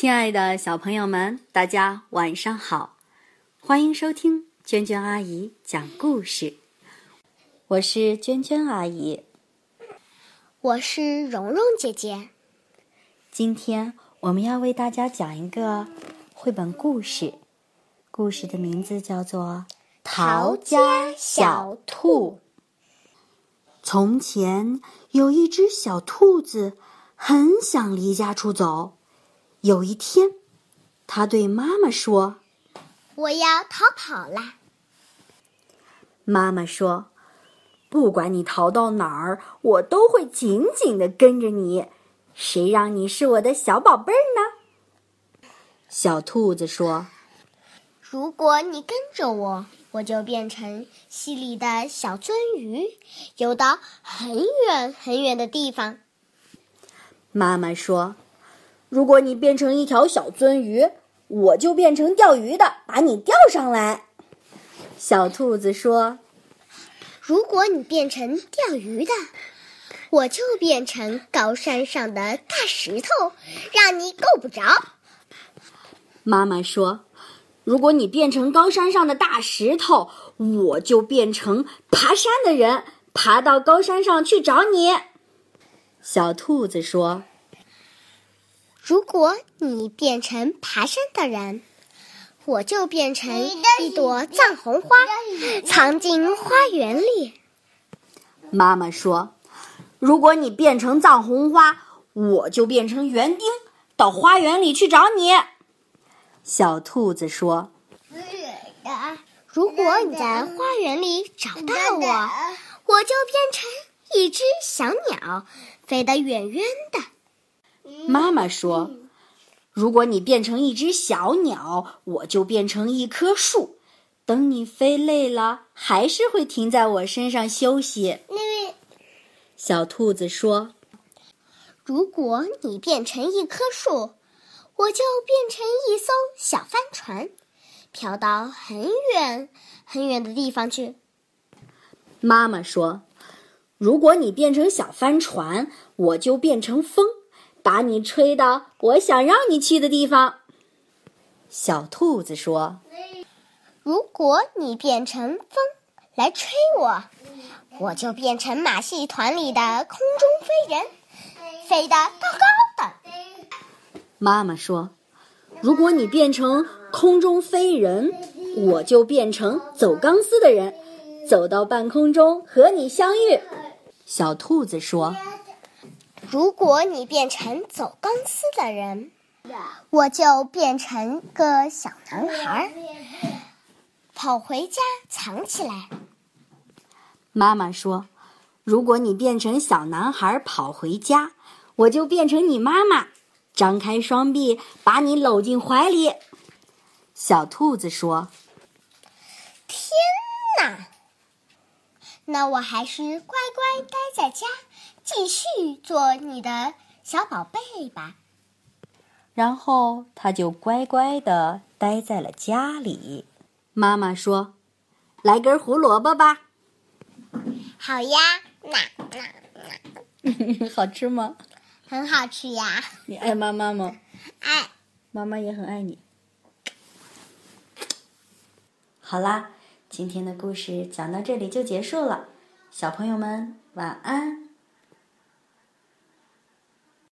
亲爱的小朋友们，大家晚上好！欢迎收听娟娟阿姨讲故事。我是娟娟阿姨，我是蓉蓉姐姐。今天我们要为大家讲一个绘本故事，故事的名字叫做《逃家小兔》。从前有一只小兔子，很想离家出走。有一天，他对妈妈说：“我要逃跑啦！”妈妈说：“不管你逃到哪儿，我都会紧紧的跟着你。谁让你是我的小宝贝儿呢？”小兔子说：“如果你跟着我，我就变成溪里的小鳟鱼，游到很远很远的地方。”妈妈说。如果你变成一条小鳟鱼，我就变成钓鱼的，把你钓上来。小兔子说：“如果你变成钓鱼的，我就变成高山上的大石头，让你够不着。”妈妈说：“如果你变成高山上的大石头，我就变成爬山的人，爬到高山上去找你。”小兔子说。如果你变成爬山的人，我就变成一朵藏红花，藏进花园里。妈妈说：“如果你变成藏红花，我就变成园丁，到花园里去找你。”小兔子说：“如果你在花园里找到我，我就变成一只小鸟，飞得远远的。”妈妈说：“如果你变成一只小鸟，我就变成一棵树。等你飞累了，还是会停在我身上休息。”小兔子说：“如果你变成一棵树，我就变成一艘小帆船，飘到很远很远的地方去。”妈妈说：“如果你变成小帆船，我就变成风。”把你吹到我想让你去的地方。小兔子说：“如果你变成风来吹我，我就变成马戏团里的空中飞人，飞得高高的。”妈妈说：“如果你变成空中飞人，我就变成走钢丝的人，走到半空中和你相遇。”小兔子说。如果你变成走钢丝的人，我就变成个小男孩，跑回家藏起来。妈妈说：“如果你变成小男孩跑回家，我就变成你妈妈，张开双臂把你搂进怀里。”小兔子说：“天哪！那我还是乖乖待在家。”继续做你的小宝贝吧。然后他就乖乖的待在了家里。妈妈说：“来根胡萝卜吧。”好呀，那那那，好吃吗？很好吃呀。你爱妈妈吗？爱。妈妈也很爱你。好啦，今天的故事讲到这里就结束了。小朋友们，晚安。